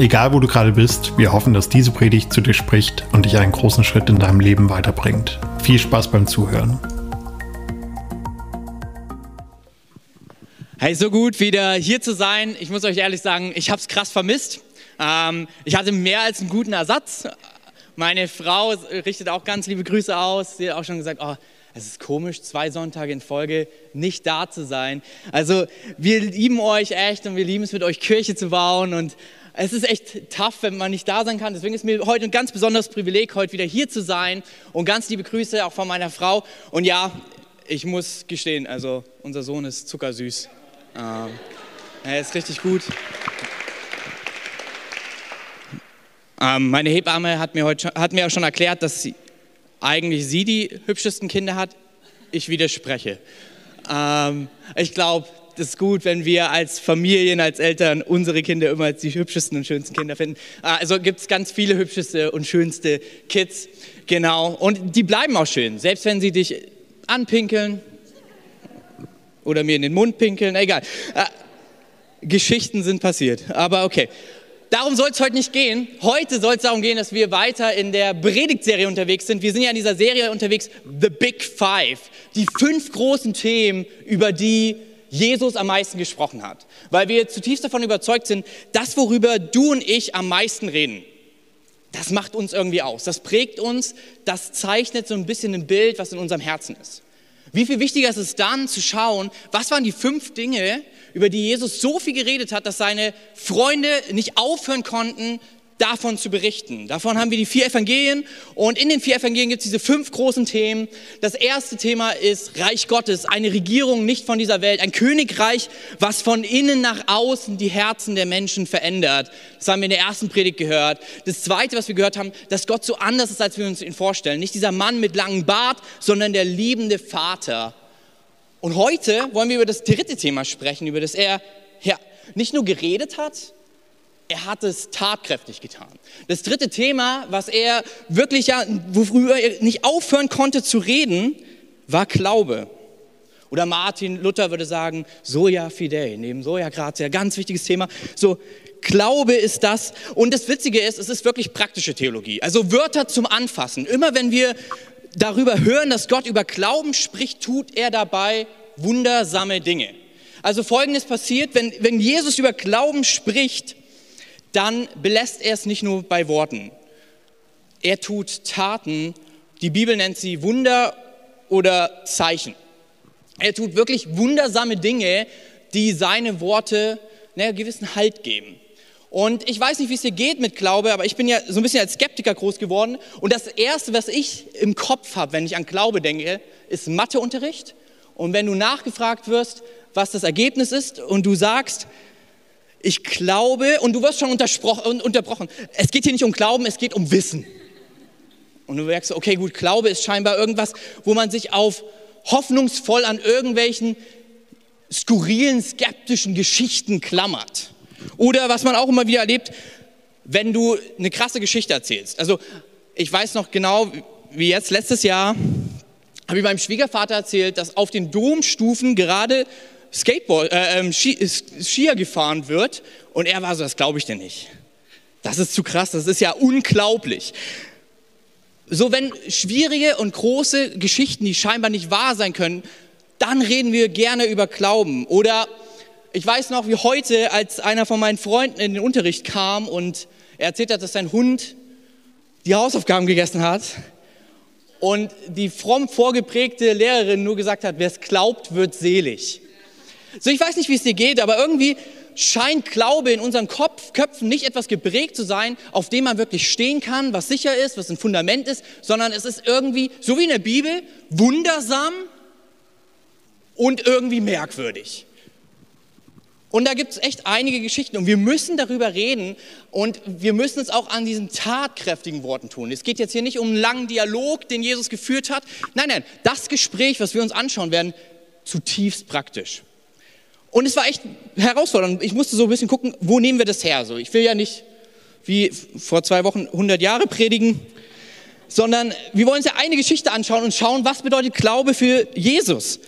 Egal wo du gerade bist, wir hoffen, dass diese Predigt zu dir spricht und dich einen großen Schritt in deinem Leben weiterbringt. Viel Spaß beim Zuhören. Hey, so gut wieder hier zu sein. Ich muss euch ehrlich sagen, ich habe es krass vermisst. Ähm, ich hatte mehr als einen guten Ersatz. Meine Frau richtet auch ganz liebe Grüße aus. Sie hat auch schon gesagt, oh, es ist komisch, zwei Sonntage in Folge nicht da zu sein. Also wir lieben euch echt und wir lieben es, mit euch Kirche zu bauen und es ist echt tough, wenn man nicht da sein kann. Deswegen ist mir heute ein ganz besonderes Privileg, heute wieder hier zu sein. Und ganz liebe Grüße auch von meiner Frau. Und ja, ich muss gestehen, also unser Sohn ist zuckersüß. Ähm, er ist richtig gut. Ähm, meine Hebamme hat mir, heute, hat mir auch schon erklärt, dass sie, eigentlich sie die hübschesten Kinder hat. Ich widerspreche. Ähm, ich glaube, ist gut, wenn wir als Familien, als Eltern unsere Kinder immer als die hübschesten und schönsten Kinder finden. Ah, also gibt es ganz viele hübscheste und schönste Kids. Genau. Und die bleiben auch schön, selbst wenn sie dich anpinkeln oder mir in den Mund pinkeln, egal. Äh, Geschichten sind passiert, aber okay. Darum soll es heute nicht gehen. Heute soll es darum gehen, dass wir weiter in der Predigtserie unterwegs sind. Wir sind ja in dieser Serie unterwegs, The Big Five. Die fünf großen Themen, über die Jesus am meisten gesprochen hat. Weil wir zutiefst davon überzeugt sind, das, worüber du und ich am meisten reden, das macht uns irgendwie aus. Das prägt uns, das zeichnet so ein bisschen ein Bild, was in unserem Herzen ist. Wie viel wichtiger ist es dann zu schauen, was waren die fünf Dinge, über die Jesus so viel geredet hat, dass seine Freunde nicht aufhören konnten, davon zu berichten. Davon haben wir die vier Evangelien und in den vier Evangelien gibt es diese fünf großen Themen. Das erste Thema ist Reich Gottes, eine Regierung nicht von dieser Welt, ein Königreich, was von innen nach außen die Herzen der Menschen verändert. Das haben wir in der ersten Predigt gehört. Das zweite, was wir gehört haben, dass Gott so anders ist, als wir uns ihn vorstellen. Nicht dieser Mann mit langem Bart, sondern der liebende Vater. Und heute wollen wir über das dritte Thema sprechen, über das er ja, nicht nur geredet hat, er hat es tatkräftig getan. Das dritte Thema, was er wirklich ja, worüber er nicht aufhören konnte zu reden, war Glaube. Oder Martin Luther würde sagen, Soja Fidei, neben Soja Gratia, ganz wichtiges Thema. So, Glaube ist das. Und das Witzige ist, es ist wirklich praktische Theologie. Also Wörter zum Anfassen. Immer wenn wir darüber hören, dass Gott über Glauben spricht, tut er dabei wundersame Dinge. Also folgendes passiert, wenn, wenn Jesus über Glauben spricht, dann belässt er es nicht nur bei Worten. Er tut Taten, die Bibel nennt sie Wunder oder Zeichen. Er tut wirklich wundersame Dinge, die seine Worte einen gewissen Halt geben. Und ich weiß nicht, wie es dir geht mit Glaube, aber ich bin ja so ein bisschen als Skeptiker groß geworden. Und das Erste, was ich im Kopf habe, wenn ich an Glaube denke, ist Matheunterricht. Und wenn du nachgefragt wirst, was das Ergebnis ist, und du sagst, ich glaube, und du wirst schon unterbrochen, es geht hier nicht um Glauben, es geht um Wissen. Und du merkst, okay, gut, Glaube ist scheinbar irgendwas, wo man sich auf hoffnungsvoll an irgendwelchen skurrilen, skeptischen Geschichten klammert. Oder was man auch immer wieder erlebt, wenn du eine krasse Geschichte erzählst. Also ich weiß noch genau, wie jetzt letztes Jahr habe ich meinem Schwiegervater erzählt, dass auf den Domstufen gerade Skateboard, äh, ähm, Skier gefahren wird. Und er war so, das glaube ich dir nicht. Das ist zu krass, das ist ja unglaublich. So, wenn schwierige und große Geschichten, die scheinbar nicht wahr sein können, dann reden wir gerne über Glauben. Oder ich weiß noch, wie heute, als einer von meinen Freunden in den Unterricht kam und er erzählt hat, dass sein Hund die Hausaufgaben gegessen hat und die fromm vorgeprägte Lehrerin nur gesagt hat, wer es glaubt, wird selig. So, ich weiß nicht, wie es dir geht, aber irgendwie scheint Glaube in unseren Kopf, Köpfen nicht etwas geprägt zu sein, auf dem man wirklich stehen kann, was sicher ist, was ein Fundament ist, sondern es ist irgendwie, so wie in der Bibel, wundersam und irgendwie merkwürdig. Und da gibt es echt einige Geschichten und wir müssen darüber reden und wir müssen es auch an diesen tatkräftigen Worten tun. Es geht jetzt hier nicht um einen langen Dialog, den Jesus geführt hat. Nein, nein, das Gespräch, was wir uns anschauen werden, zutiefst praktisch. Und es war echt herausfordernd. Ich musste so ein bisschen gucken, wo nehmen wir das her? So, ich will ja nicht wie vor zwei Wochen 100 Jahre predigen, sondern wir wollen uns ja eine Geschichte anschauen und schauen, was bedeutet Glaube für Jesus.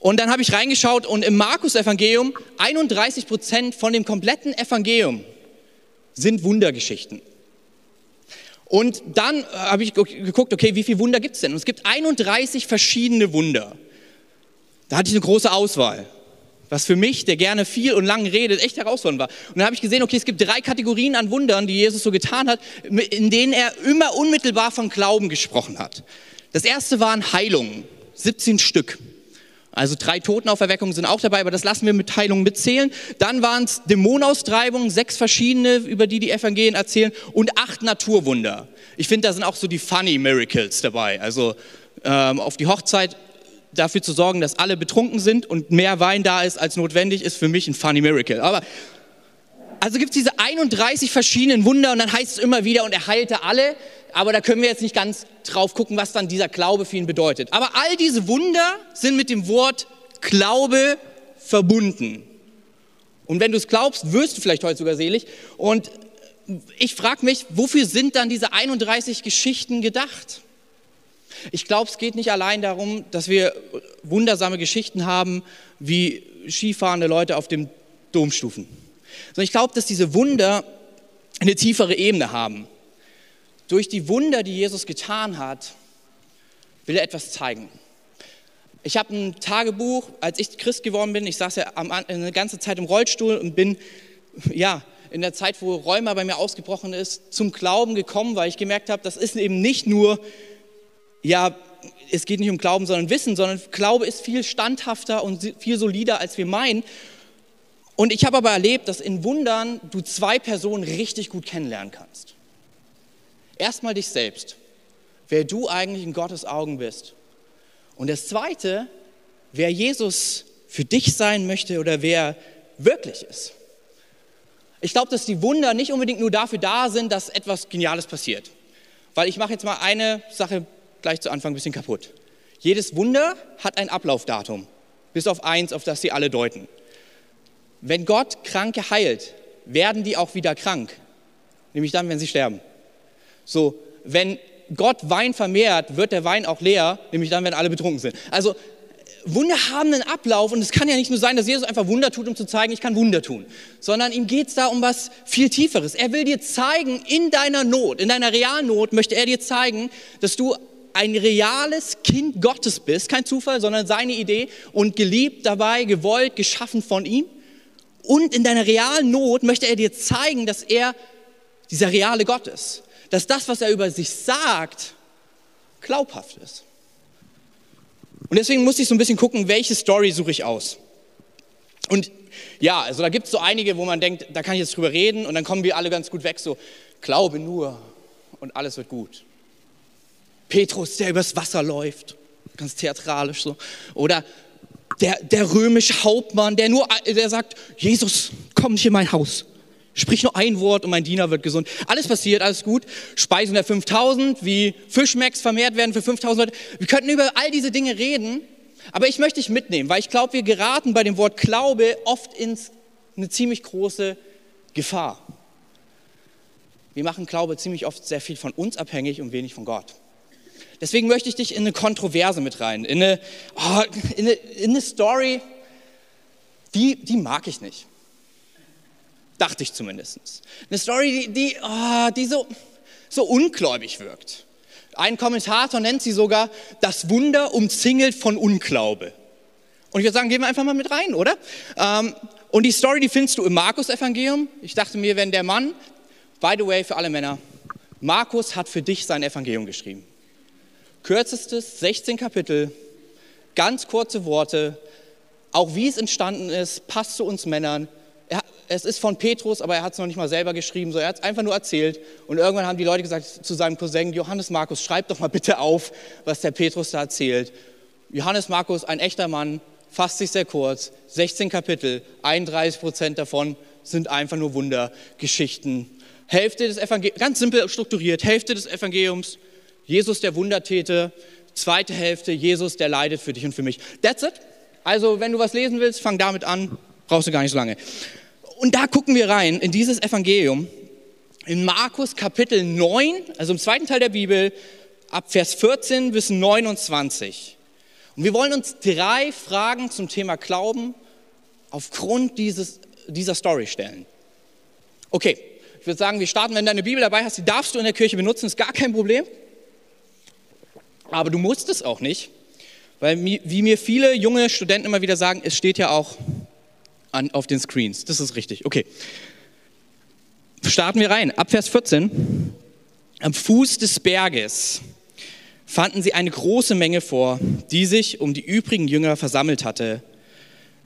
Und dann habe ich reingeschaut und im Markus-Evangelium 31 Prozent von dem kompletten Evangelium sind Wundergeschichten. Und dann habe ich geguckt, okay, wie viele Wunder gibt es denn? Und es gibt 31 verschiedene Wunder. Da hatte ich eine große Auswahl, was für mich, der gerne viel und lang redet, echt herausfordernd war. Und dann habe ich gesehen, okay, es gibt drei Kategorien an Wundern, die Jesus so getan hat, in denen er immer unmittelbar von Glauben gesprochen hat. Das erste waren Heilungen, 17 Stück. Also drei Totenauferweckungen sind auch dabei, aber das lassen wir mit Heilungen mitzählen. Dann waren es Dämonenaustreibungen, sechs verschiedene, über die die Evangelien erzählen und acht Naturwunder. Ich finde, da sind auch so die funny Miracles dabei. Also ähm, auf die Hochzeit dafür zu sorgen, dass alle betrunken sind und mehr Wein da ist als notwendig, ist für mich ein funny Miracle. Aber also gibt es diese 31 verschiedenen Wunder und dann heißt es immer wieder, und er heilte alle aber da können wir jetzt nicht ganz drauf gucken, was dann dieser Glaube für ihn bedeutet. Aber all diese Wunder sind mit dem Wort Glaube verbunden. Und wenn du es glaubst, wirst du vielleicht heute sogar selig. Und ich frage mich, wofür sind dann diese 31 Geschichten gedacht? Ich glaube, es geht nicht allein darum, dass wir wundersame Geschichten haben, wie skifahrende Leute auf dem Domstufen. Sondern ich glaube, dass diese Wunder eine tiefere Ebene haben. Durch die Wunder, die Jesus getan hat, will er etwas zeigen. Ich habe ein Tagebuch, als ich Christ geworden bin, ich saß ja eine ganze Zeit im Rollstuhl und bin, ja, in der Zeit, wo Rheuma bei mir ausgebrochen ist, zum Glauben gekommen, weil ich gemerkt habe, das ist eben nicht nur, ja, es geht nicht um Glauben, sondern Wissen, sondern Glaube ist viel standhafter und viel solider, als wir meinen. Und ich habe aber erlebt, dass in Wundern du zwei Personen richtig gut kennenlernen kannst. Erstmal dich selbst, wer du eigentlich in Gottes Augen bist. Und das Zweite, wer Jesus für dich sein möchte oder wer wirklich ist. Ich glaube, dass die Wunder nicht unbedingt nur dafür da sind, dass etwas Geniales passiert. Weil ich mache jetzt mal eine Sache gleich zu Anfang ein bisschen kaputt. Jedes Wunder hat ein Ablaufdatum, bis auf eins, auf das sie alle deuten. Wenn Gott Kranke heilt, werden die auch wieder krank, nämlich dann, wenn sie sterben. So, wenn Gott Wein vermehrt, wird der Wein auch leer, nämlich dann, wenn alle betrunken sind. Also Wunder haben einen Ablauf und es kann ja nicht nur sein, dass Jesus einfach Wunder tut, um zu zeigen, ich kann Wunder tun, sondern ihm geht es da um was viel Tieferes. Er will dir zeigen, in deiner Not, in deiner realen Not, möchte er dir zeigen, dass du ein reales Kind Gottes bist, kein Zufall, sondern seine Idee und geliebt dabei, gewollt, geschaffen von ihm. Und in deiner realen Not möchte er dir zeigen, dass er dieser reale Gott ist dass das, was er über sich sagt, glaubhaft ist. Und deswegen muss ich so ein bisschen gucken, welche Story suche ich aus. Und ja, also da gibt es so einige, wo man denkt, da kann ich jetzt drüber reden und dann kommen wir alle ganz gut weg, so, glaube nur und alles wird gut. Petrus, der übers Wasser läuft, ganz theatralisch so. Oder der, der römische Hauptmann, der nur, der sagt, Jesus, komm nicht in mein Haus. Sprich nur ein Wort und mein Diener wird gesund. Alles passiert, alles gut. Speisen der 5000, wie Fischmecks vermehrt werden für 5000 Leute. Wir könnten über all diese Dinge reden, aber ich möchte dich mitnehmen, weil ich glaube, wir geraten bei dem Wort Glaube oft in eine ziemlich große Gefahr. Wir machen Glaube ziemlich oft sehr viel von uns abhängig und wenig von Gott. Deswegen möchte ich dich in eine Kontroverse mit rein, in eine, oh, in eine, in eine Story, die, die mag ich nicht. Dachte ich zumindest. Eine Story, die, die, oh, die so, so ungläubig wirkt. Ein Kommentator nennt sie sogar das Wunder umzingelt von Unglaube. Und ich würde sagen, gehen wir einfach mal mit rein, oder? Ähm, und die Story, die findest du im Markus-Evangelium. Ich dachte mir, wenn der Mann, by the way, für alle Männer, Markus hat für dich sein Evangelium geschrieben. Kürzestes, 16 Kapitel, ganz kurze Worte, auch wie es entstanden ist, passt zu uns Männern, es ist von Petrus, aber er hat es noch nicht mal selber geschrieben, so er hat es einfach nur erzählt. Und irgendwann haben die Leute gesagt zu seinem Cousin, Johannes Markus, schreib doch mal bitte auf, was der Petrus da erzählt. Johannes Markus, ein echter Mann, fasst sich sehr kurz, 16 Kapitel, 31 Prozent davon sind einfach nur Wundergeschichten. Hälfte des Evangeliums, ganz simpel strukturiert, Hälfte des Evangeliums, Jesus der Wundertäter, zweite Hälfte, Jesus der leidet für dich und für mich. That's it. Also wenn du was lesen willst, fang damit an, brauchst du gar nicht so lange. Und da gucken wir rein in dieses Evangelium, in Markus Kapitel 9, also im zweiten Teil der Bibel, ab Vers 14 bis 29. Und wir wollen uns drei Fragen zum Thema Glauben aufgrund dieses, dieser Story stellen. Okay, ich würde sagen, wir starten, wenn du deine Bibel dabei hast, die darfst du in der Kirche benutzen, ist gar kein Problem. Aber du musst es auch nicht, weil wie mir viele junge Studenten immer wieder sagen, es steht ja auch an, auf den Screens. Das ist richtig. Okay. Starten wir rein. Ab Vers 14. Am Fuß des Berges fanden sie eine große Menge vor, die sich um die übrigen Jünger versammelt hatte,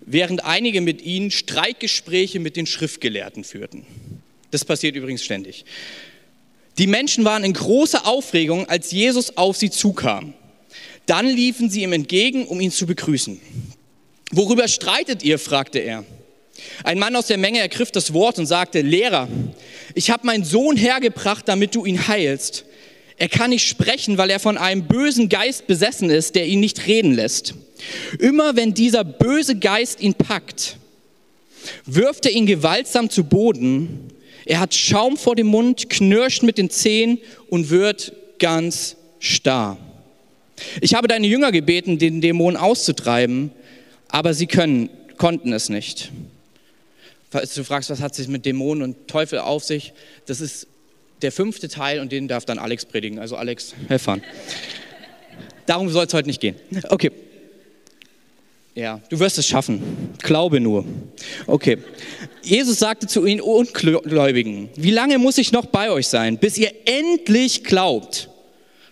während einige mit ihnen Streitgespräche mit den Schriftgelehrten führten. Das passiert übrigens ständig. Die Menschen waren in großer Aufregung, als Jesus auf sie zukam. Dann liefen sie ihm entgegen, um ihn zu begrüßen. Worüber streitet ihr? fragte er. Ein Mann aus der Menge ergriff das Wort und sagte, Lehrer, ich habe meinen Sohn hergebracht, damit du ihn heilst. Er kann nicht sprechen, weil er von einem bösen Geist besessen ist, der ihn nicht reden lässt. Immer wenn dieser böse Geist ihn packt, wirft er ihn gewaltsam zu Boden. Er hat Schaum vor dem Mund, knirscht mit den Zähnen und wird ganz starr. Ich habe deine Jünger gebeten, den Dämon auszutreiben, aber sie können, konnten es nicht. Falls du fragst, was hat es mit Dämonen und Teufel auf sich, das ist der fünfte Teil und den darf dann Alex predigen. Also Alex, helfen. Darum soll es heute nicht gehen. Okay. Ja, du wirst es schaffen. Glaube nur. Okay. Jesus sagte zu ihnen Ungläubigen, wie lange muss ich noch bei euch sein, bis ihr endlich glaubt?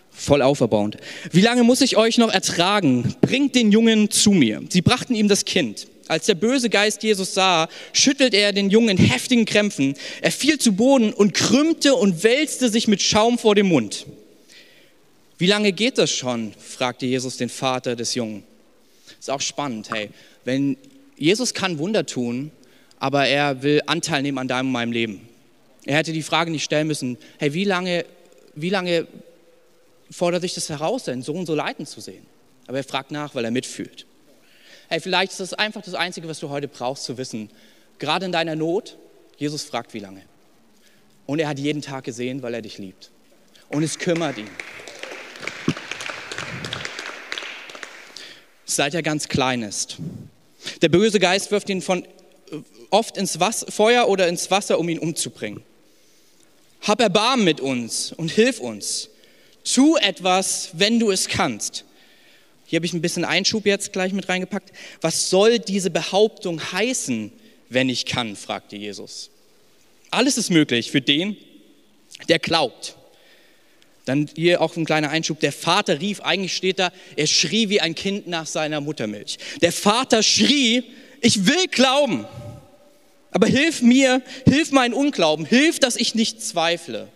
Voll auferbauend. Wie lange muss ich euch noch ertragen? Bringt den Jungen zu mir. Sie brachten ihm das Kind. Als der böse Geist Jesus sah, schüttelte er den Jungen in heftigen Krämpfen. Er fiel zu Boden und krümmte und wälzte sich mit Schaum vor dem Mund. Wie lange geht das schon? fragte Jesus den Vater des Jungen. Ist auch spannend, hey. Wenn Jesus kann Wunder tun, aber er will Anteil nehmen an deinem und meinem Leben. Er hätte die Frage nicht stellen müssen, hey, wie lange, wie lange fordert sich das heraus, seinen Sohn so leiden zu sehen? Aber er fragt nach, weil er mitfühlt. Hey, vielleicht ist das einfach das Einzige, was du heute brauchst zu wissen. Gerade in deiner Not, Jesus fragt, wie lange. Und er hat jeden Tag gesehen, weil er dich liebt. Und es kümmert ihn. Seit er ganz klein ist. Der böse Geist wirft ihn von, oft ins Wasser, Feuer oder ins Wasser, um ihn umzubringen. Hab Erbarmen mit uns und hilf uns. Tu etwas, wenn du es kannst. Hier habe ich ein bisschen Einschub jetzt gleich mit reingepackt. Was soll diese Behauptung heißen, wenn ich kann, fragte Jesus. Alles ist möglich für den, der glaubt. Dann hier auch ein kleiner Einschub. Der Vater rief, eigentlich steht da, er schrie wie ein Kind nach seiner Muttermilch. Der Vater schrie, ich will glauben, aber hilf mir, hilf mein Unglauben, hilf, dass ich nicht zweifle.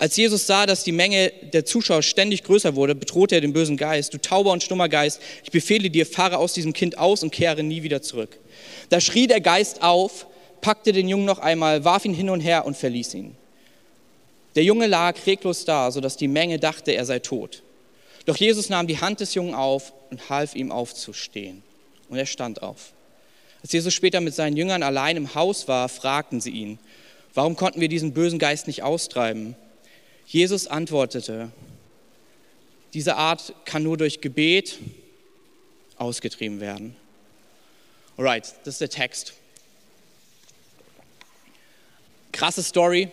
Als Jesus sah, dass die Menge der Zuschauer ständig größer wurde, bedrohte er den bösen Geist. Du tauber und stummer Geist, ich befehle dir, fahre aus diesem Kind aus und kehre nie wieder zurück. Da schrie der Geist auf, packte den Jungen noch einmal, warf ihn hin und her und verließ ihn. Der Junge lag reglos da, sodass die Menge dachte, er sei tot. Doch Jesus nahm die Hand des Jungen auf und half ihm aufzustehen. Und er stand auf. Als Jesus später mit seinen Jüngern allein im Haus war, fragten sie ihn, warum konnten wir diesen bösen Geist nicht austreiben? Jesus antwortete, diese Art kann nur durch Gebet ausgetrieben werden. Alright, das ist der Text. Krasse Story,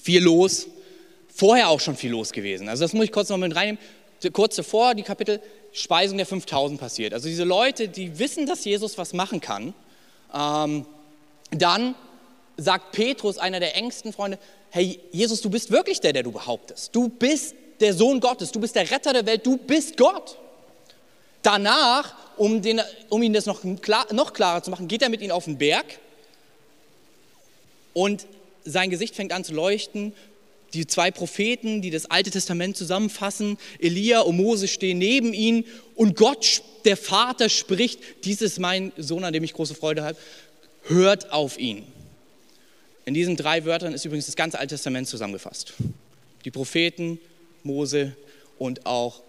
viel los, vorher auch schon viel los gewesen. Also das muss ich kurz noch mit reinnehmen. Kurz davor, die Kapitel Speisung der 5000 passiert. Also diese Leute, die wissen, dass Jesus was machen kann, ähm, dann sagt Petrus, einer der engsten Freunde, hey Jesus, du bist wirklich der, der du behauptest. Du bist der Sohn Gottes, du bist der Retter der Welt, du bist Gott. Danach, um, den, um ihn das noch, klar, noch klarer zu machen, geht er mit ihnen auf den Berg und sein Gesicht fängt an zu leuchten die zwei Propheten, die das Alte Testament zusammenfassen, Elia und Mose stehen neben ihnen und Gott, der Vater, spricht, dies ist mein Sohn, an dem ich große Freude habe, hört auf ihn. In diesen drei Wörtern ist übrigens das ganze Alte Testament zusammengefasst. Die Propheten, Mose und auch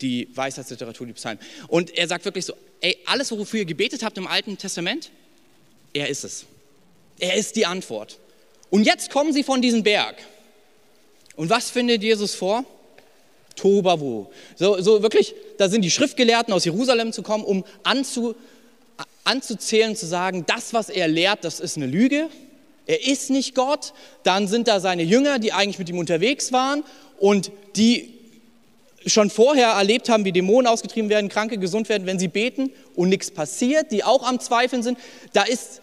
die Weisheitsliteratur, die Psalmen. Und er sagt wirklich so, ey, alles, wofür ihr gebetet habt im Alten Testament, er ist es. Er ist die Antwort. Und jetzt kommen sie von diesem Berg. Und was findet Jesus vor? Tobawu. So, so wirklich, da sind die Schriftgelehrten aus Jerusalem zu kommen, um anzu, anzuzählen, zu sagen, das, was er lehrt, das ist eine Lüge. Er ist nicht Gott. Dann sind da seine Jünger, die eigentlich mit ihm unterwegs waren und die schon vorher erlebt haben, wie Dämonen ausgetrieben werden, Kranke gesund werden, wenn sie beten und nichts passiert, die auch am Zweifeln sind. Da ist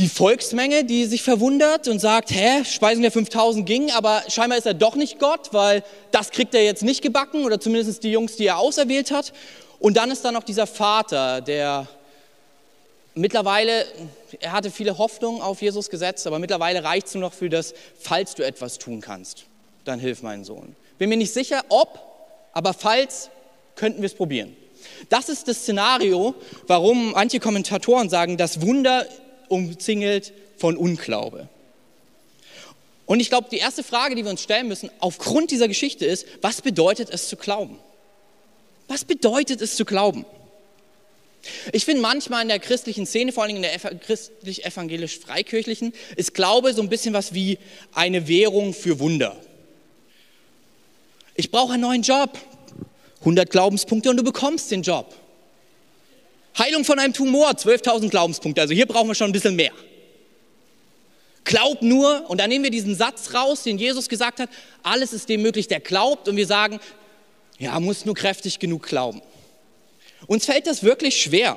die Volksmenge, die sich verwundert und sagt, hä, Speisen der 5000 ging, aber scheinbar ist er doch nicht Gott, weil das kriegt er jetzt nicht gebacken oder zumindest die Jungs, die er auserwählt hat. Und dann ist da noch dieser Vater, der mittlerweile, er hatte viele Hoffnungen auf Jesus gesetzt, aber mittlerweile reicht es nur noch für das, falls du etwas tun kannst, dann hilf meinen Sohn. Bin mir nicht sicher, ob, aber falls, könnten wir es probieren. Das ist das Szenario, warum manche Kommentatoren sagen, das Wunder umzingelt von Unglaube. Und ich glaube, die erste Frage, die wir uns stellen müssen, aufgrund dieser Geschichte ist, was bedeutet es zu glauben? Was bedeutet es zu glauben? Ich finde manchmal in der christlichen Szene, vor allem in der christlich-evangelisch-freikirchlichen, ist Glaube so ein bisschen was wie eine Währung für Wunder. Ich brauche einen neuen Job. 100 Glaubenspunkte und du bekommst den Job. Heilung von einem Tumor, 12.000 Glaubenspunkte. Also hier brauchen wir schon ein bisschen mehr. Glaub nur, und dann nehmen wir diesen Satz raus, den Jesus gesagt hat, alles ist dem möglich, der glaubt, und wir sagen, ja, muss nur kräftig genug glauben. Uns fällt das wirklich schwer.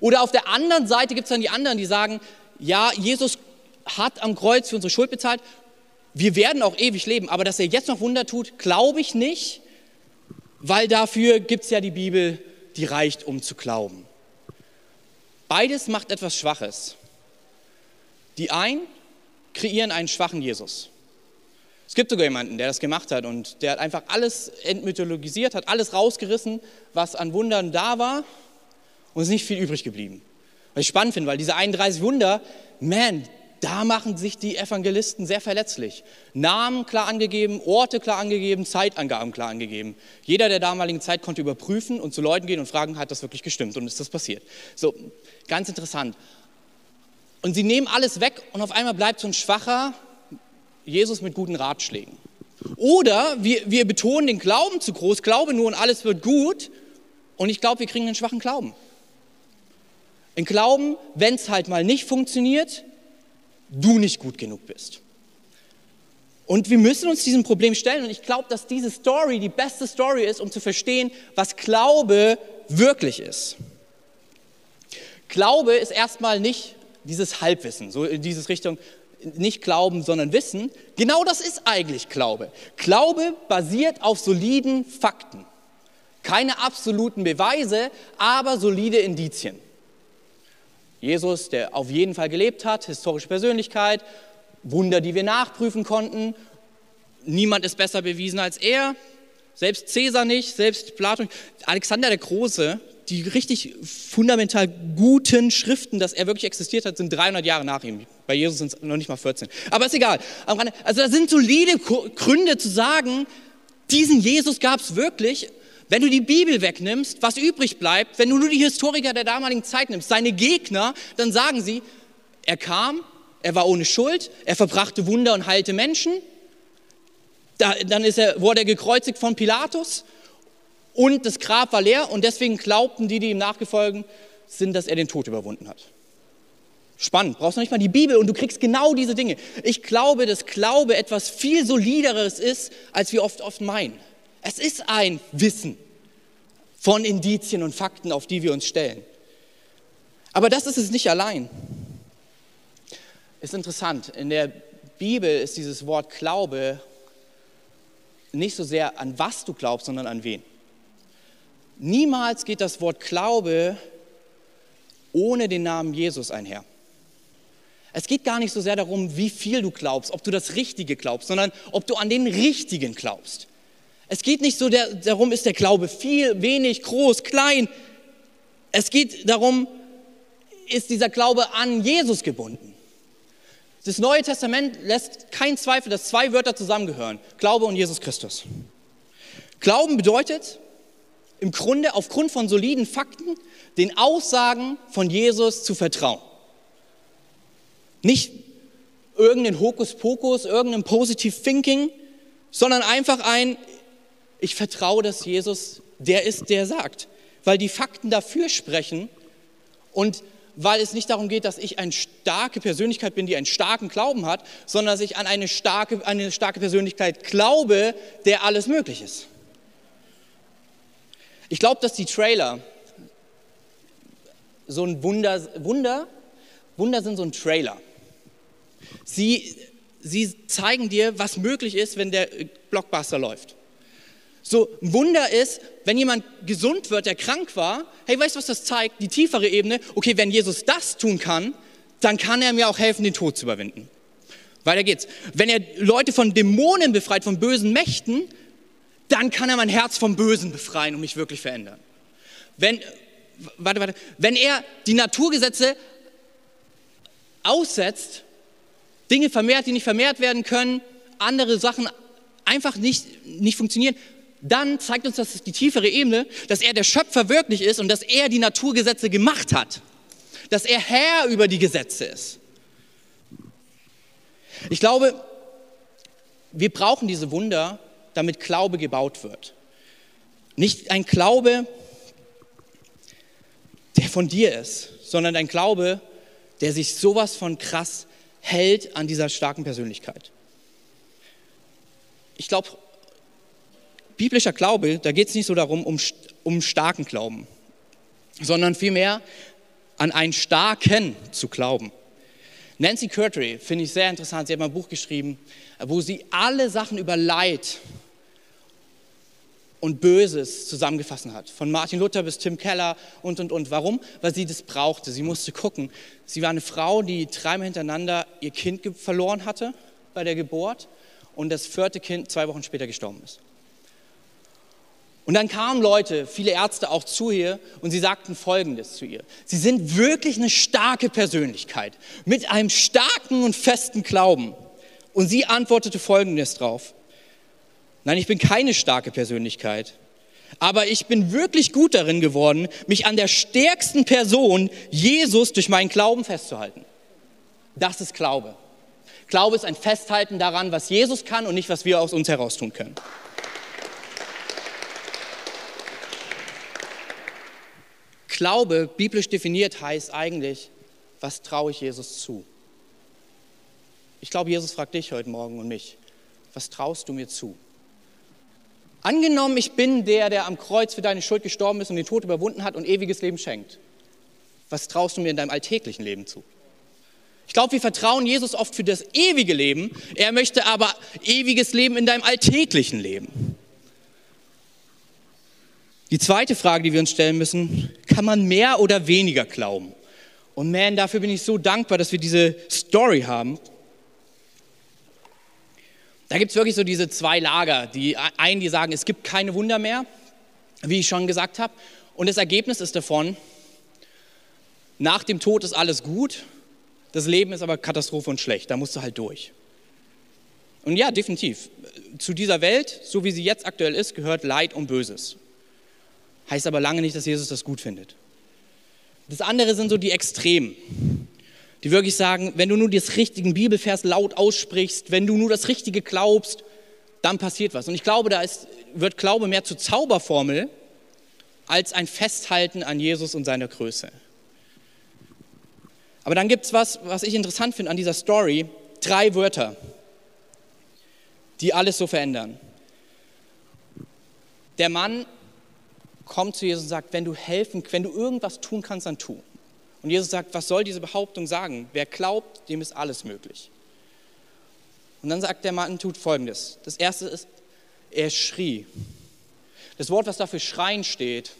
Oder auf der anderen Seite gibt es dann die anderen, die sagen, ja, Jesus hat am Kreuz für unsere Schuld bezahlt, wir werden auch ewig leben, aber dass er jetzt noch Wunder tut, glaube ich nicht, weil dafür gibt es ja die Bibel die reicht, um zu glauben. Beides macht etwas Schwaches. Die einen kreieren einen schwachen Jesus. Es gibt sogar jemanden, der das gemacht hat und der hat einfach alles entmythologisiert, hat alles rausgerissen, was an Wundern da war und es ist nicht viel übrig geblieben. Was ich spannend finde, weil diese 31 Wunder, man, da machen sich die Evangelisten sehr verletzlich. Namen klar angegeben, Orte klar angegeben, Zeitangaben klar angegeben. Jeder der damaligen Zeit konnte überprüfen und zu Leuten gehen und fragen, hat das wirklich gestimmt und ist das passiert? So, ganz interessant. Und sie nehmen alles weg und auf einmal bleibt so ein schwacher Jesus mit guten Ratschlägen. Oder wir, wir betonen den Glauben zu groß, glaube nur und alles wird gut. Und ich glaube, wir kriegen einen schwachen Glauben. Ein Glauben, wenn es halt mal nicht funktioniert, du nicht gut genug bist. Und wir müssen uns diesem Problem stellen. Und ich glaube, dass diese Story die beste Story ist, um zu verstehen, was Glaube wirklich ist. Glaube ist erstmal nicht dieses Halbwissen, so in diese Richtung, nicht Glauben, sondern Wissen. Genau das ist eigentlich Glaube. Glaube basiert auf soliden Fakten. Keine absoluten Beweise, aber solide Indizien. Jesus, der auf jeden Fall gelebt hat, historische Persönlichkeit, Wunder, die wir nachprüfen konnten. Niemand ist besser bewiesen als er. Selbst Cäsar nicht, selbst Platon. Alexander der Große, die richtig fundamental guten Schriften, dass er wirklich existiert hat, sind 300 Jahre nach ihm. Bei Jesus sind es noch nicht mal 14. Aber ist egal. Also da sind solide Gründe zu sagen, diesen Jesus gab es wirklich wenn du die Bibel wegnimmst, was übrig bleibt, wenn du nur die Historiker der damaligen Zeit nimmst, seine Gegner, dann sagen sie, er kam, er war ohne Schuld, er verbrachte Wunder und heilte Menschen, da, dann ist er, wurde er gekreuzigt von Pilatus und das Grab war leer und deswegen glaubten die, die ihm nachgefolgt sind, dass er den Tod überwunden hat. Spannend, brauchst du nicht mal die Bibel und du kriegst genau diese Dinge. Ich glaube, dass Glaube etwas viel solideres ist, als wir oft oft meinen. Es ist ein Wissen von Indizien und Fakten, auf die wir uns stellen. Aber das ist es nicht allein. Ist interessant, in der Bibel ist dieses Wort Glaube nicht so sehr an was du glaubst, sondern an wen. Niemals geht das Wort Glaube ohne den Namen Jesus einher. Es geht gar nicht so sehr darum, wie viel du glaubst, ob du das Richtige glaubst, sondern ob du an den Richtigen glaubst. Es geht nicht so der, darum, ist der Glaube viel, wenig, groß, klein. Es geht darum, ist dieser Glaube an Jesus gebunden. Das Neue Testament lässt keinen Zweifel, dass zwei Wörter zusammengehören. Glaube und Jesus Christus. Glauben bedeutet im Grunde aufgrund von soliden Fakten den Aussagen von Jesus zu vertrauen. Nicht irgendein Hokuspokus, irgendein Positive Thinking, sondern einfach ein, ich vertraue, dass Jesus der ist, der sagt, weil die Fakten dafür sprechen und weil es nicht darum geht, dass ich eine starke Persönlichkeit bin, die einen starken Glauben hat, sondern dass ich an eine starke, eine starke Persönlichkeit glaube, der alles möglich ist. Ich glaube, dass die Trailer so ein Wunder, Wunder, Wunder sind so ein Trailer. Sie, sie zeigen dir, was möglich ist, wenn der Blockbuster läuft. So ein Wunder ist, wenn jemand gesund wird, der krank war, hey, weißt du, was das zeigt? Die tiefere Ebene, okay, wenn Jesus das tun kann, dann kann er mir auch helfen, den Tod zu überwinden. Weiter geht's. Wenn er Leute von Dämonen befreit, von bösen Mächten, dann kann er mein Herz vom Bösen befreien und mich wirklich verändern. Wenn, warte, warte, wenn er die Naturgesetze aussetzt, Dinge vermehrt, die nicht vermehrt werden können, andere Sachen einfach nicht, nicht funktionieren, dann zeigt uns das die tiefere Ebene, dass er der Schöpfer wirklich ist und dass er die Naturgesetze gemacht hat. Dass er Herr über die Gesetze ist. Ich glaube, wir brauchen diese Wunder, damit Glaube gebaut wird. Nicht ein Glaube, der von dir ist, sondern ein Glaube, der sich sowas von krass hält an dieser starken Persönlichkeit. Ich glaube, biblischer Glaube, da geht es nicht so darum, um, um starken Glauben, sondern vielmehr an einen starken zu glauben. Nancy Curtry finde ich sehr interessant. Sie hat mal ein Buch geschrieben, wo sie alle Sachen über Leid und Böses zusammengefasst hat. Von Martin Luther bis Tim Keller und, und, und. Warum? Weil sie das brauchte. Sie musste gucken. Sie war eine Frau, die dreimal hintereinander ihr Kind verloren hatte bei der Geburt und das vierte Kind zwei Wochen später gestorben ist. Und dann kamen Leute, viele Ärzte auch zu ihr und sie sagten Folgendes zu ihr. Sie sind wirklich eine starke Persönlichkeit mit einem starken und festen Glauben. Und sie antwortete Folgendes drauf. Nein, ich bin keine starke Persönlichkeit. Aber ich bin wirklich gut darin geworden, mich an der stärksten Person, Jesus, durch meinen Glauben festzuhalten. Das ist Glaube. Glaube ist ein Festhalten daran, was Jesus kann und nicht, was wir aus uns heraus tun können. Glaube, biblisch definiert, heißt eigentlich, was traue ich Jesus zu? Ich glaube, Jesus fragt dich heute Morgen und mich, was traust du mir zu? Angenommen, ich bin der, der am Kreuz für deine Schuld gestorben ist und den Tod überwunden hat und ewiges Leben schenkt. Was traust du mir in deinem alltäglichen Leben zu? Ich glaube, wir vertrauen Jesus oft für das ewige Leben. Er möchte aber ewiges Leben in deinem alltäglichen Leben. Die zweite Frage, die wir uns stellen müssen, kann man mehr oder weniger glauben? Und man, dafür bin ich so dankbar, dass wir diese Story haben. Da gibt es wirklich so diese zwei Lager. Die einen, die sagen, es gibt keine Wunder mehr, wie ich schon gesagt habe. Und das Ergebnis ist davon, nach dem Tod ist alles gut, das Leben ist aber Katastrophe und schlecht, da musst du halt durch. Und ja, definitiv. Zu dieser Welt, so wie sie jetzt aktuell ist, gehört Leid und Böses. Heißt aber lange nicht, dass Jesus das gut findet. Das andere sind so die Extremen die wirklich sagen, wenn du nur das richtige Bibelvers laut aussprichst, wenn du nur das Richtige glaubst, dann passiert was. Und ich glaube, da ist, wird Glaube mehr zur Zauberformel als ein Festhalten an Jesus und seiner Größe. Aber dann gibt es was, was ich interessant finde an dieser Story, drei Wörter, die alles so verändern. Der Mann kommt zu Jesus und sagt, wenn du helfen, wenn du irgendwas tun kannst, dann tu. Und Jesus sagt, was soll diese Behauptung sagen? Wer glaubt, dem ist alles möglich. Und dann sagt der Mann, tut Folgendes. Das erste ist, er schrie. Das Wort, was dafür schreien steht,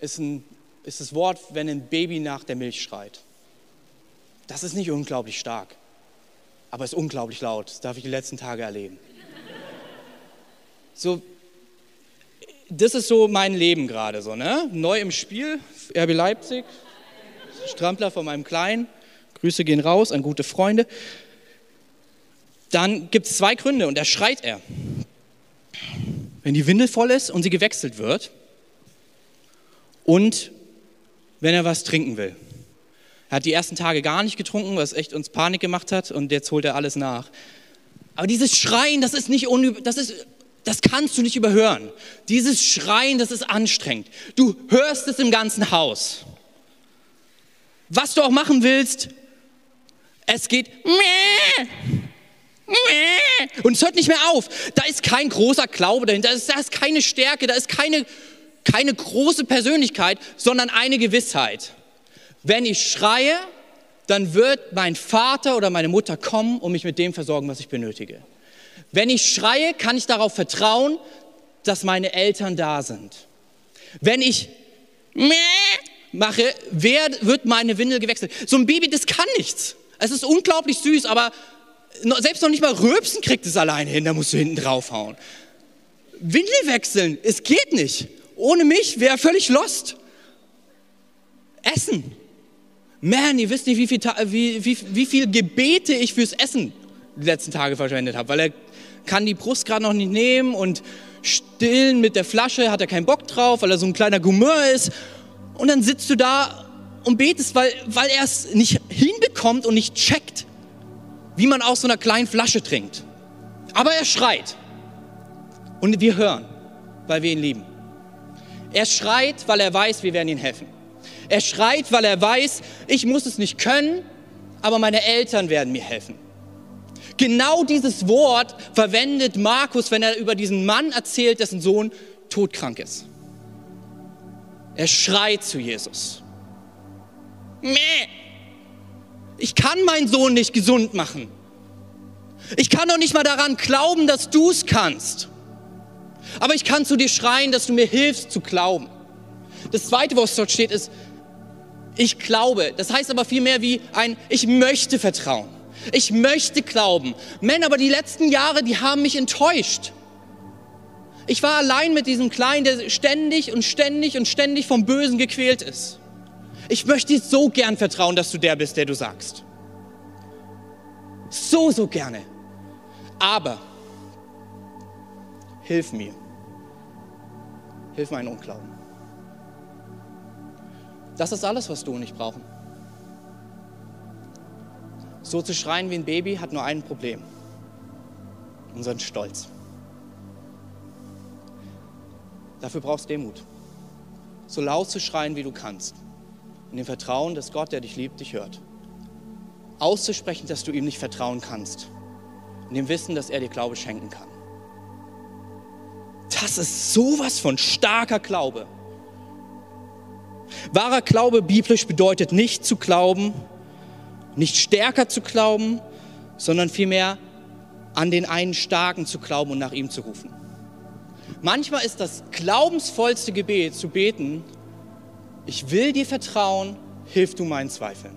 ist, ein, ist das Wort, wenn ein Baby nach der Milch schreit. Das ist nicht unglaublich stark, aber es ist unglaublich laut. Das darf ich die letzten Tage erleben. So, das ist so mein Leben gerade so, ne? Neu im Spiel, RB Leipzig, Strampler von meinem Kleinen. Grüße gehen raus an gute Freunde. Dann gibt es zwei Gründe und da schreit er. Wenn die Windel voll ist und sie gewechselt wird und wenn er was trinken will. Er hat die ersten Tage gar nicht getrunken, was echt uns Panik gemacht hat und jetzt holt er alles nach. Aber dieses Schreien, das ist nicht das ist das kannst du nicht überhören. Dieses Schreien, das ist anstrengend. Du hörst es im ganzen Haus. Was du auch machen willst, es geht und es hört nicht mehr auf. Da ist kein großer Glaube dahinter, da ist, keine Stärke, da ist keine, keine große Persönlichkeit, sondern eine Gewissheit. Wenn ich schreie, dann wird mein Vater oder meine Mutter kommen und mich mit dem versorgen, was ich benötige. Wenn ich schreie, kann ich darauf vertrauen, dass meine Eltern da sind. Wenn ich mache, wer wird meine Windel gewechselt? So ein Baby, das kann nichts. Es ist unglaublich süß, aber selbst noch nicht mal Röpsen kriegt es alleine hin, da musst du hinten draufhauen. Windel wechseln, es geht nicht. Ohne mich wäre völlig lost. Essen. Man, ihr wisst nicht, wie viel, wie, wie, wie viel Gebete ich fürs Essen die letzten Tage verschwendet habe, weil er kann die Brust gerade noch nicht nehmen und stillen mit der Flasche hat er keinen Bock drauf, weil er so ein kleiner Gourmet ist. Und dann sitzt du da und betest, weil, weil er es nicht hinbekommt und nicht checkt, wie man aus so einer kleinen Flasche trinkt. Aber er schreit. Und wir hören, weil wir ihn lieben. Er schreit, weil er weiß, wir werden ihm helfen. Er schreit, weil er weiß, ich muss es nicht können, aber meine Eltern werden mir helfen. Genau dieses Wort verwendet Markus, wenn er über diesen Mann erzählt, dessen Sohn todkrank ist. Er schreit zu Jesus. Mäh. Ich kann meinen Sohn nicht gesund machen. Ich kann doch nicht mal daran glauben, dass du es kannst. Aber ich kann zu dir schreien, dass du mir hilfst zu glauben. Das zweite, was dort steht, ist, ich glaube. Das heißt aber viel mehr wie ein, ich möchte vertrauen. Ich möchte glauben. Männer, aber die letzten Jahre, die haben mich enttäuscht. Ich war allein mit diesem Kleinen, der ständig und ständig und ständig vom Bösen gequält ist. Ich möchte dir so gern vertrauen, dass du der bist, der du sagst. So, so gerne. Aber hilf mir. Hilf meinen Unglauben. Das ist alles, was du und ich brauchen. So zu schreien wie ein Baby hat nur ein Problem. Unseren Stolz. Dafür brauchst du Demut. So laut zu schreien, wie du kannst. In dem Vertrauen, dass Gott, der dich liebt, dich hört. Auszusprechen, dass du ihm nicht vertrauen kannst. In dem Wissen, dass er dir Glaube schenken kann. Das ist sowas von starker Glaube. Wahrer Glaube biblisch bedeutet nicht zu glauben, nicht stärker zu glauben, sondern vielmehr an den einen Starken zu glauben und nach ihm zu rufen. Manchmal ist das glaubensvollste Gebet zu beten, ich will dir vertrauen, hilf du meinen Zweifeln.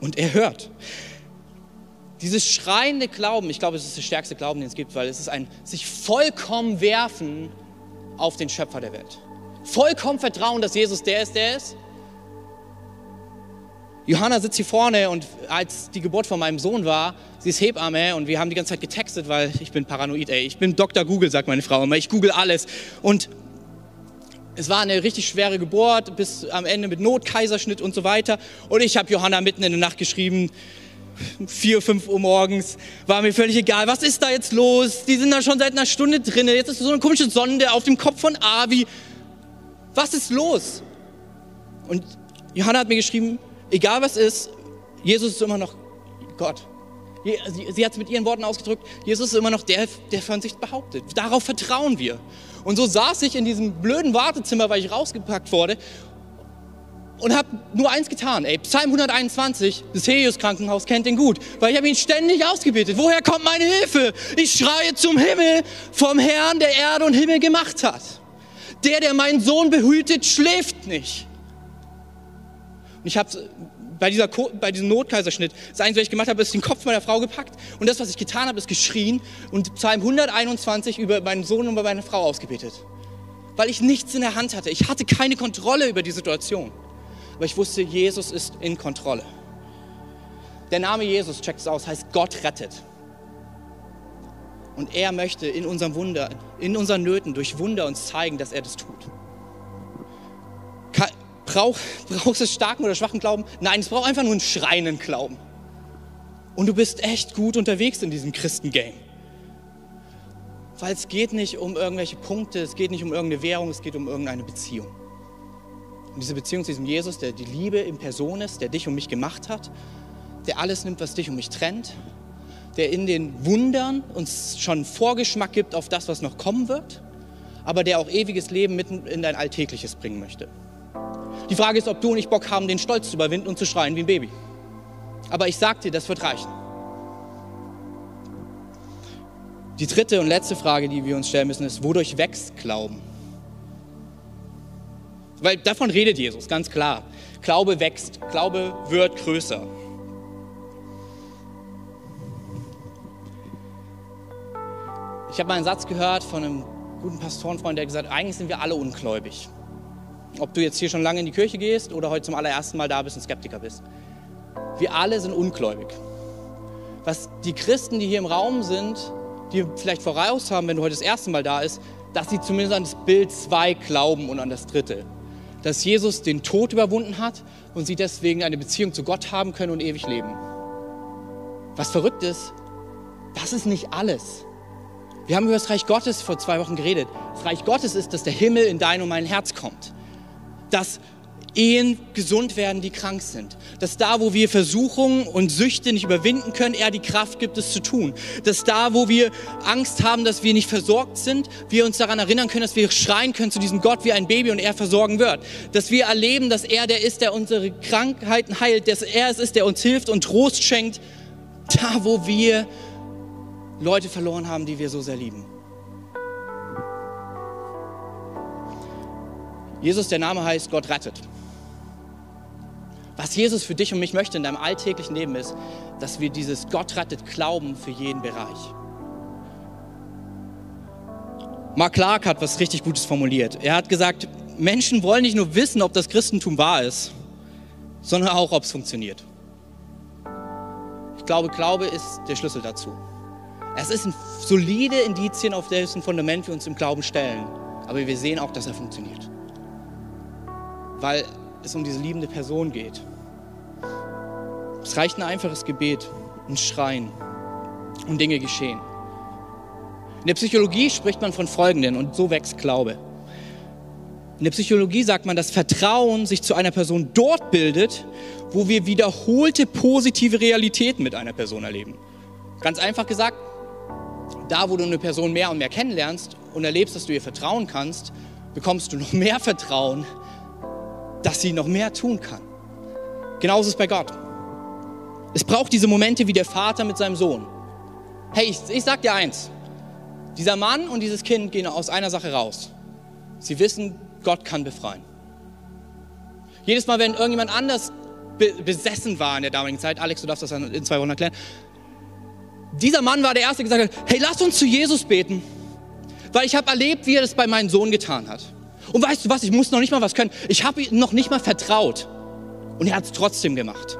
Und er hört. Dieses schreiende Glauben, ich glaube, es ist der stärkste Glauben, den es gibt, weil es ist ein sich vollkommen werfen auf den Schöpfer der Welt. Vollkommen vertrauen, dass Jesus der ist, der ist Johanna sitzt hier vorne und als die Geburt von meinem Sohn war, sie ist Hebamme und wir haben die ganze Zeit getextet, weil ich bin paranoid, ey. Ich bin Dr. Google, sagt meine Frau immer. Ich google alles. Und es war eine richtig schwere Geburt, bis am Ende mit Notkaiserschnitt und so weiter. Und ich habe Johanna mitten in der Nacht geschrieben, vier, fünf Uhr morgens, war mir völlig egal, was ist da jetzt los? Die sind da schon seit einer Stunde drin. Jetzt ist so eine komische Sonde auf dem Kopf von Avi. Was ist los? Und Johanna hat mir geschrieben, egal was ist, Jesus ist immer noch Gott. Sie, hat es mit ihren Worten ausgedrückt, Jesus ist immer noch der, der von sich behauptet. Darauf vertrauen wir. Und so saß ich in diesem blöden Wartezimmer, weil ich rausgepackt wurde und habe nur eins getan. Ey, Psalm 121, das Helios Krankenhaus kennt den gut, weil ich habe ihn ständig ausgebetet. Woher kommt meine Hilfe? Ich schreie zum Himmel vom Herrn, der Erde und Himmel gemacht hat. Der, der meinen Sohn behütet, schläft nicht. Ich habe bei, dieser, bei diesem Notkaiserschnitt, das Einzige, was ich gemacht habe, ist den Kopf meiner Frau gepackt und das, was ich getan habe, ist geschrien und Psalm 121 über meinen Sohn und über meine Frau ausgebetet. Weil ich nichts in der Hand hatte. Ich hatte keine Kontrolle über die Situation. Aber ich wusste, Jesus ist in Kontrolle. Der Name Jesus, checkt es aus, heißt Gott rettet. Und er möchte in unserem Wunder, in unseren Nöten durch Wunder uns zeigen, dass er das tut. Brauch, brauchst du starken oder schwachen Glauben? Nein, es braucht einfach nur einen schreienden Glauben. Und du bist echt gut unterwegs in diesem Christengame. Weil es geht nicht um irgendwelche Punkte, es geht nicht um irgendeine Währung, es geht um irgendeine Beziehung. Und diese Beziehung zu diesem Jesus, der die Liebe in Person ist, der dich und mich gemacht hat, der alles nimmt, was dich und mich trennt, der in den Wundern uns schon Vorgeschmack gibt auf das, was noch kommen wird, aber der auch ewiges Leben mitten in dein Alltägliches bringen möchte. Die Frage ist, ob du und ich Bock haben, den Stolz zu überwinden und zu schreien wie ein Baby. Aber ich sag dir, das wird reichen. Die dritte und letzte Frage, die wir uns stellen müssen, ist, wodurch wächst Glauben? Weil davon redet Jesus, ganz klar. Glaube wächst, Glaube wird größer. Ich habe mal einen Satz gehört von einem guten Pastorenfreund, der gesagt hat, eigentlich sind wir alle ungläubig. Ob du jetzt hier schon lange in die Kirche gehst oder heute zum allerersten Mal da bist und Skeptiker bist. Wir alle sind ungläubig. Was die Christen, die hier im Raum sind, die vielleicht voraus haben, wenn du heute das erste Mal da bist, dass sie zumindest an das Bild 2 glauben und an das dritte. Dass Jesus den Tod überwunden hat und sie deswegen eine Beziehung zu Gott haben können und ewig leben. Was verrückt ist, das ist nicht alles. Wir haben über das Reich Gottes vor zwei Wochen geredet. Das Reich Gottes ist, dass der Himmel in dein und mein Herz kommt dass Ehen gesund werden, die krank sind. Dass da, wo wir Versuchungen und Süchte nicht überwinden können, er die Kraft gibt, es zu tun. Dass da, wo wir Angst haben, dass wir nicht versorgt sind, wir uns daran erinnern können, dass wir schreien können zu diesem Gott wie ein Baby und er versorgen wird. Dass wir erleben, dass er der ist, der unsere Krankheiten heilt, dass er es ist, der uns hilft und Trost schenkt. Da, wo wir Leute verloren haben, die wir so sehr lieben. Jesus, der Name heißt, Gott rettet. Was Jesus für dich und mich möchte in deinem alltäglichen Leben ist, dass wir dieses Gott rettet glauben für jeden Bereich. Mark Clark hat was richtig Gutes formuliert. Er hat gesagt, Menschen wollen nicht nur wissen, ob das Christentum wahr ist, sondern auch, ob es funktioniert. Ich glaube, Glaube ist der Schlüssel dazu. Es ist ein solide Indizien, auf dessen Fundament wir uns im Glauben stellen. Aber wir sehen auch, dass er funktioniert weil es um diese liebende Person geht. Es reicht ein einfaches Gebet, ein Schreien und Dinge geschehen. In der Psychologie spricht man von Folgenden und so wächst Glaube. In der Psychologie sagt man, dass Vertrauen sich zu einer Person dort bildet, wo wir wiederholte positive Realitäten mit einer Person erleben. Ganz einfach gesagt, da wo du eine Person mehr und mehr kennenlernst und erlebst, dass du ihr vertrauen kannst, bekommst du noch mehr Vertrauen dass sie noch mehr tun kann. Genauso ist es bei Gott. Es braucht diese Momente wie der Vater mit seinem Sohn. Hey, ich, ich sag dir eins. Dieser Mann und dieses Kind gehen aus einer Sache raus. Sie wissen, Gott kann befreien. Jedes Mal, wenn irgendjemand anders be besessen war in der damaligen Zeit, Alex, du darfst das in zwei Wochen erklären, dieser Mann war der Erste, der gesagt hat, hey, lass uns zu Jesus beten, weil ich habe erlebt, wie er das bei meinem Sohn getan hat. Und weißt du was, ich muss noch nicht mal was können. Ich habe ihm noch nicht mal vertraut. Und er hat es trotzdem gemacht.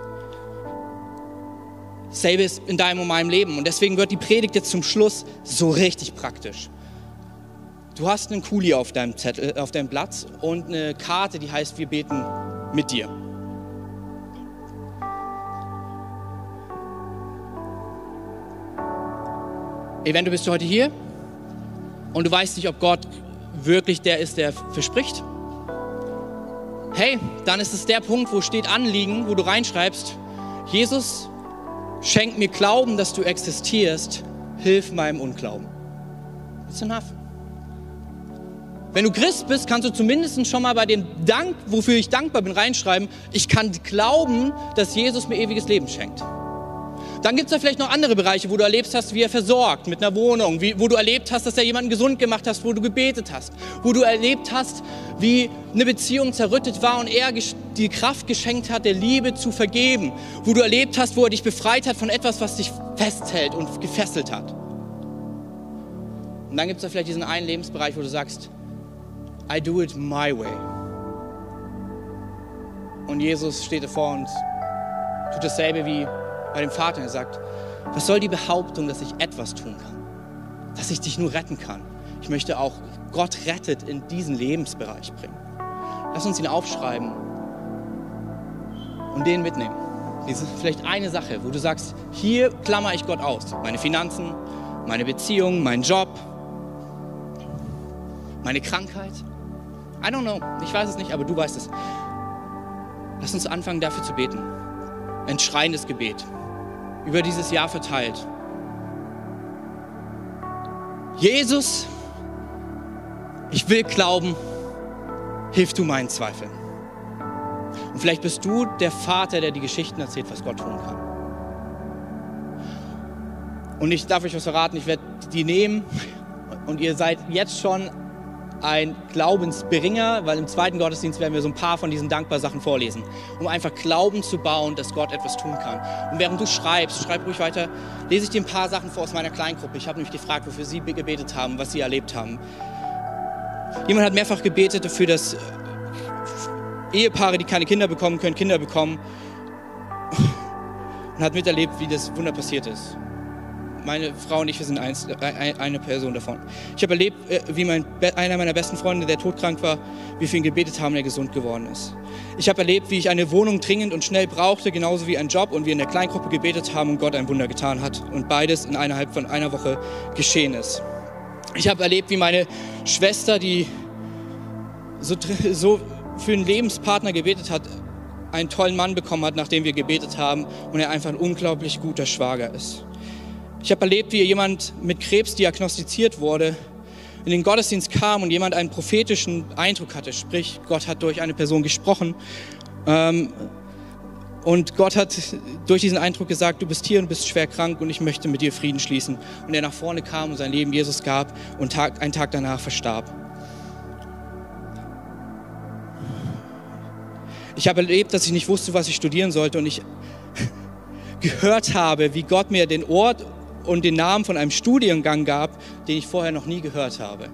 Selbe ist in deinem und meinem Leben. Und deswegen wird die Predigt jetzt zum Schluss so richtig praktisch. Du hast einen Kuli auf deinem, Zettel, auf deinem Blatt und eine Karte, die heißt, wir beten mit dir. Eventuell bist du heute hier und du weißt nicht, ob Gott wirklich der ist, der verspricht? Hey, dann ist es der Punkt, wo steht Anliegen, wo du reinschreibst, Jesus, schenk mir Glauben, dass du existierst, hilf meinem Unglauben. It's enough. Wenn du Christ bist, kannst du zumindest schon mal bei dem Dank, wofür ich dankbar bin, reinschreiben, ich kann glauben, dass Jesus mir ewiges Leben schenkt. Dann gibt es da vielleicht noch andere Bereiche, wo du erlebt hast, wie er versorgt mit einer Wohnung, wie, wo du erlebt hast, dass er jemanden gesund gemacht hast, wo du gebetet hast, wo du erlebt hast, wie eine Beziehung zerrüttet war und er die Kraft geschenkt hat, der Liebe zu vergeben, wo du erlebt hast, wo er dich befreit hat von etwas, was dich festhält und gefesselt hat. Und dann gibt es da vielleicht diesen einen Lebensbereich, wo du sagst, I do it my way. Und Jesus steht davor und tut dasselbe wie bei dem Vater. Er sagt, was soll die Behauptung, dass ich etwas tun kann? Dass ich dich nur retten kann? Ich möchte auch Gott rettet in diesen Lebensbereich bringen. Lass uns ihn aufschreiben und den mitnehmen. Ist vielleicht eine Sache, wo du sagst, hier klammer ich Gott aus. Meine Finanzen, meine Beziehung, mein Job, meine Krankheit. I don't know, ich weiß es nicht, aber du weißt es. Lass uns anfangen, dafür zu beten. Ein schreiendes Gebet. Über dieses Jahr verteilt. Jesus, ich will glauben, hilf du meinen Zweifeln. Und vielleicht bist du der Vater, der die Geschichten erzählt, was Gott tun kann. Und ich darf euch was verraten, ich werde die nehmen und ihr seid jetzt schon ein Glaubensbringer, weil im zweiten Gottesdienst werden wir so ein paar von diesen Dankbarsachen vorlesen, um einfach Glauben zu bauen, dass Gott etwas tun kann. Und während du schreibst, schreib ruhig weiter, lese ich dir ein paar Sachen vor aus meiner Kleingruppe. Ich habe nämlich gefragt, wofür sie gebetet haben, was sie erlebt haben. Jemand hat mehrfach gebetet dafür, dass äh, Ehepaare, die keine Kinder bekommen können, Kinder bekommen und hat miterlebt, wie das Wunder passiert ist meine Frau und ich, wir sind eins, eine Person davon. Ich habe erlebt, äh, wie mein, einer meiner besten Freunde, der todkrank war, wie ihn gebetet haben, der gesund geworden ist. Ich habe erlebt, wie ich eine Wohnung dringend und schnell brauchte, genauso wie einen Job und wir in der Kleingruppe gebetet haben und Gott ein Wunder getan hat und beides innerhalb von einer Woche geschehen ist. Ich habe erlebt, wie meine Schwester, die so, so für einen Lebenspartner gebetet hat, einen tollen Mann bekommen hat, nachdem wir gebetet haben und er einfach ein unglaublich guter Schwager ist. Ich habe erlebt, wie jemand mit Krebs diagnostiziert wurde, in den Gottesdienst kam und jemand einen prophetischen Eindruck hatte, sprich, Gott hat durch eine Person gesprochen. Ähm, und Gott hat durch diesen Eindruck gesagt, du bist hier und bist schwer krank und ich möchte mit dir Frieden schließen. Und er nach vorne kam und sein Leben Jesus gab und Tag, einen Tag danach verstarb. Ich habe erlebt, dass ich nicht wusste, was ich studieren sollte und ich gehört habe, wie Gott mir den Ort und den Namen von einem Studiengang gab, den ich vorher noch nie gehört habe.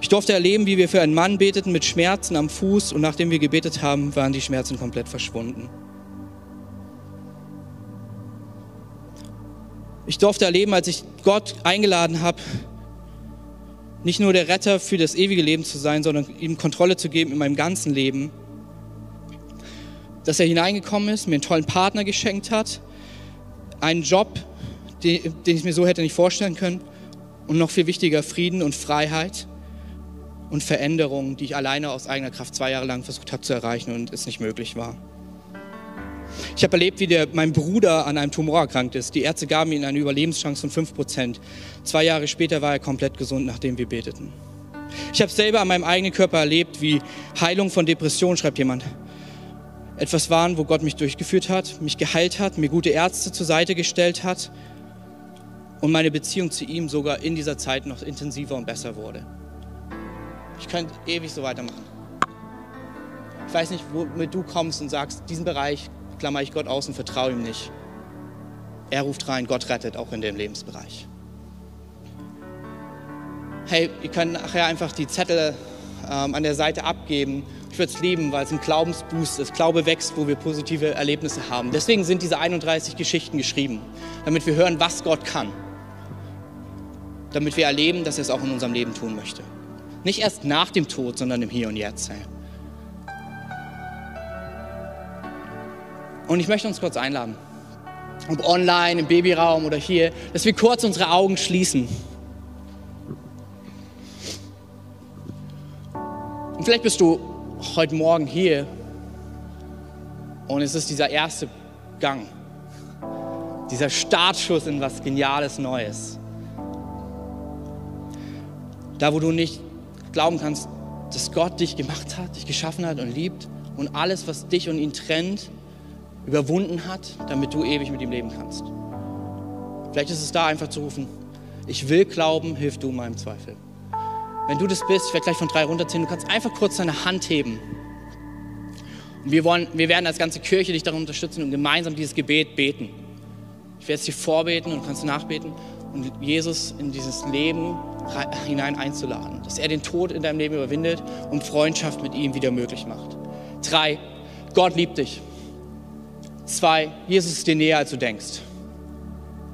Ich durfte erleben, wie wir für einen Mann beteten mit Schmerzen am Fuß und nachdem wir gebetet haben, waren die Schmerzen komplett verschwunden. Ich durfte erleben, als ich Gott eingeladen habe, nicht nur der Retter für das ewige Leben zu sein, sondern ihm Kontrolle zu geben in meinem ganzen Leben, dass er hineingekommen ist, mir einen tollen Partner geschenkt hat, einen Job, den, den ich mir so hätte nicht vorstellen können. Und noch viel wichtiger, Frieden und Freiheit und Veränderung, die ich alleine aus eigener Kraft zwei Jahre lang versucht habe zu erreichen und es nicht möglich war. Ich habe erlebt, wie der, mein Bruder an einem Tumor erkrankt ist. Die Ärzte gaben ihm eine Überlebenschance von 5%. Zwei Jahre später war er komplett gesund, nachdem wir beteten. Ich habe selber an meinem eigenen Körper erlebt, wie Heilung von Depressionen, schreibt jemand, etwas waren, wo Gott mich durchgeführt hat, mich geheilt hat, mir gute Ärzte zur Seite gestellt hat und meine Beziehung zu ihm sogar in dieser Zeit noch intensiver und besser wurde. Ich könnte ewig so weitermachen. Ich weiß nicht, womit du kommst und sagst, diesen Bereich klammer ich Gott aus und vertraue ihm nicht. Er ruft rein, Gott rettet auch in dem Lebensbereich. Hey, ihr könnt nachher einfach die Zettel ähm, an der Seite abgeben ich würde es lieben, weil es ein Glaubensboost ist. Glaube wächst, wo wir positive Erlebnisse haben. Deswegen sind diese 31 Geschichten geschrieben, damit wir hören, was Gott kann. Damit wir erleben, dass er es auch in unserem Leben tun möchte. Nicht erst nach dem Tod, sondern im Hier und Jetzt. Und ich möchte uns kurz einladen, ob online, im Babyraum oder hier, dass wir kurz unsere Augen schließen. Vielleicht bist du heute Morgen hier und es ist dieser erste Gang, dieser Startschuss in was Geniales Neues. Da, wo du nicht glauben kannst, dass Gott dich gemacht hat, dich geschaffen hat und liebt und alles, was dich und ihn trennt, überwunden hat, damit du ewig mit ihm leben kannst. Vielleicht ist es da einfach zu rufen, ich will glauben, hilf du meinem Zweifel. Wenn du das bist, ich werde gleich von drei runterziehen, du kannst einfach kurz deine Hand heben. Und wir, wollen, wir werden als ganze Kirche dich darum unterstützen und gemeinsam dieses Gebet beten. Ich werde es dir vorbeten und kannst nachbeten und Jesus in dieses Leben hinein einzuladen. Dass er den Tod in deinem Leben überwindet und Freundschaft mit ihm wieder möglich macht. Drei, Gott liebt dich. Zwei, Jesus ist dir näher, als du denkst.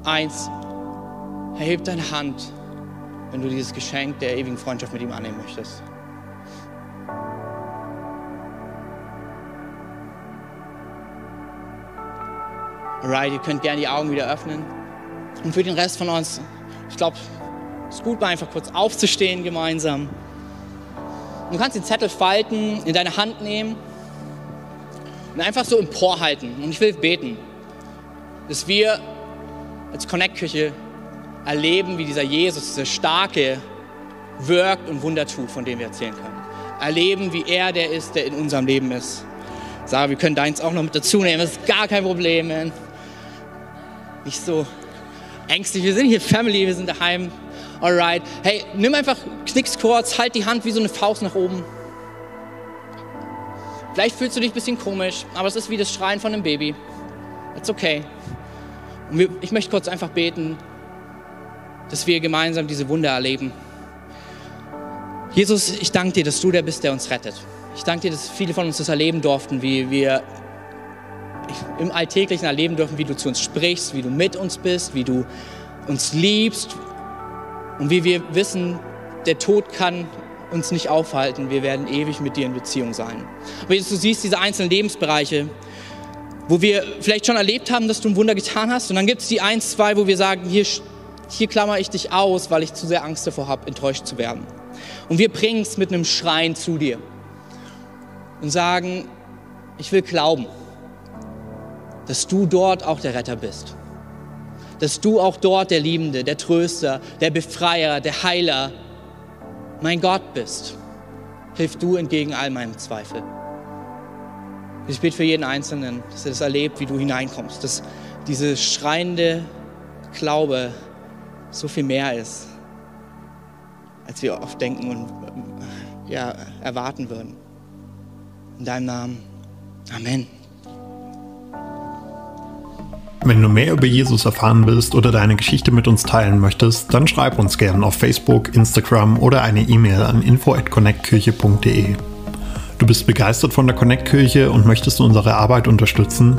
Eins, erheb deine Hand, wenn du dieses Geschenk der ewigen Freundschaft mit ihm annehmen möchtest. Alright, ihr könnt gerne die Augen wieder öffnen. Und für den Rest von uns, ich glaube, es ist gut, mal einfach kurz aufzustehen gemeinsam. Du kannst den Zettel falten, in deine Hand nehmen und einfach so emporhalten. Und ich will beten, dass wir als Connect-Küche erleben, wie dieser Jesus, dieser Starke, wirkt und Wunder tut, von dem wir erzählen können. Erleben, wie er der ist, der in unserem Leben ist. Sarah, wir können deins auch noch mit dazu nehmen, das ist gar kein Problem. Man. Nicht so ängstlich, wir sind hier Family, wir sind daheim. Alright. Hey, nimm einfach, knickst kurz, halt die Hand wie so eine Faust nach oben. Vielleicht fühlst du dich ein bisschen komisch, aber es ist wie das Schreien von einem Baby. It's okay. Und wir, ich möchte kurz einfach beten, dass wir gemeinsam diese Wunder erleben. Jesus, ich danke dir, dass du der bist, der uns rettet. Ich danke dir, dass viele von uns das erleben durften, wie wir im Alltäglichen erleben dürfen, wie du zu uns sprichst, wie du mit uns bist, wie du uns liebst und wie wir wissen, der Tod kann uns nicht aufhalten. Wir werden ewig mit dir in Beziehung sein. Aber Jesus, du siehst diese einzelnen Lebensbereiche, wo wir vielleicht schon erlebt haben, dass du ein Wunder getan hast. Und dann gibt es die eins, zwei, wo wir sagen, hier, hier klammer ich dich aus, weil ich zu sehr Angst davor habe, enttäuscht zu werden. Und wir bringen es mit einem Schreien zu dir und sagen, ich will glauben, dass du dort auch der Retter bist. Dass du auch dort der Liebende, der Tröster, der Befreier, der Heiler, mein Gott bist. Hilf du entgegen all meinem Zweifel. Ich bete für jeden Einzelnen, dass er das erlebt, wie du hineinkommst, dass diese schreiende Glaube so viel mehr ist, als wir oft denken und ja, erwarten würden. In deinem Namen. Amen. Wenn du mehr über Jesus erfahren willst oder deine Geschichte mit uns teilen möchtest, dann schreib uns gerne auf Facebook, Instagram oder eine E-Mail an info@connectkirche.de. Du bist begeistert von der Connect-Kirche und möchtest unsere Arbeit unterstützen?